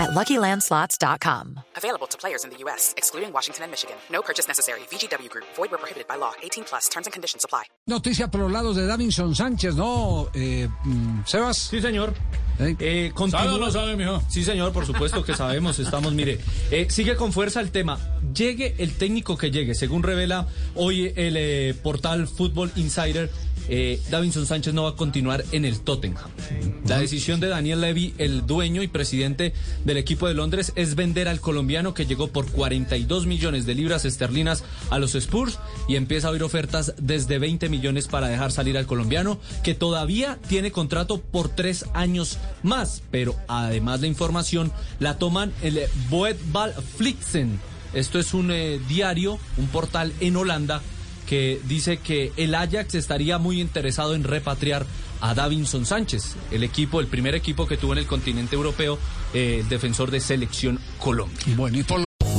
at LuckyLandSlots.com. Available to players in the U.S., excluding Washington and Michigan. No purchase necessary. VGW Group. Void where prohibited by law. 18 plus. Terms and conditions apply. Noticia por los lados de Davinson Sánchez, ¿no? Eh, mm, Sebas. Sí, señor. ¿Eh? Eh, continúa- ¿Sabe o no sabe, mijo? Sí, señor, por supuesto que sabemos, estamos, mire, eh, sigue con fuerza el tema. Llegue el técnico que llegue, según revela hoy el eh, portal Football Insider, eh, Davinson Sánchez no va a continuar en el Tottenham. La decisión de Daniel Levy, el dueño y presidente del equipo de Londres, es vender al colombiano que llegó por 42 millones de libras esterlinas a los Spurs y empieza a oír ofertas desde 20 millones para dejar salir al colombiano, que todavía tiene contrato por tres años más. Pero además la información la toman el Boetbal Flixen. Esto es un eh, diario, un portal en Holanda que dice que el Ajax estaría muy interesado en repatriar a Davinson Sánchez, el equipo, el primer equipo que tuvo en el continente europeo, eh, defensor de selección Colombia.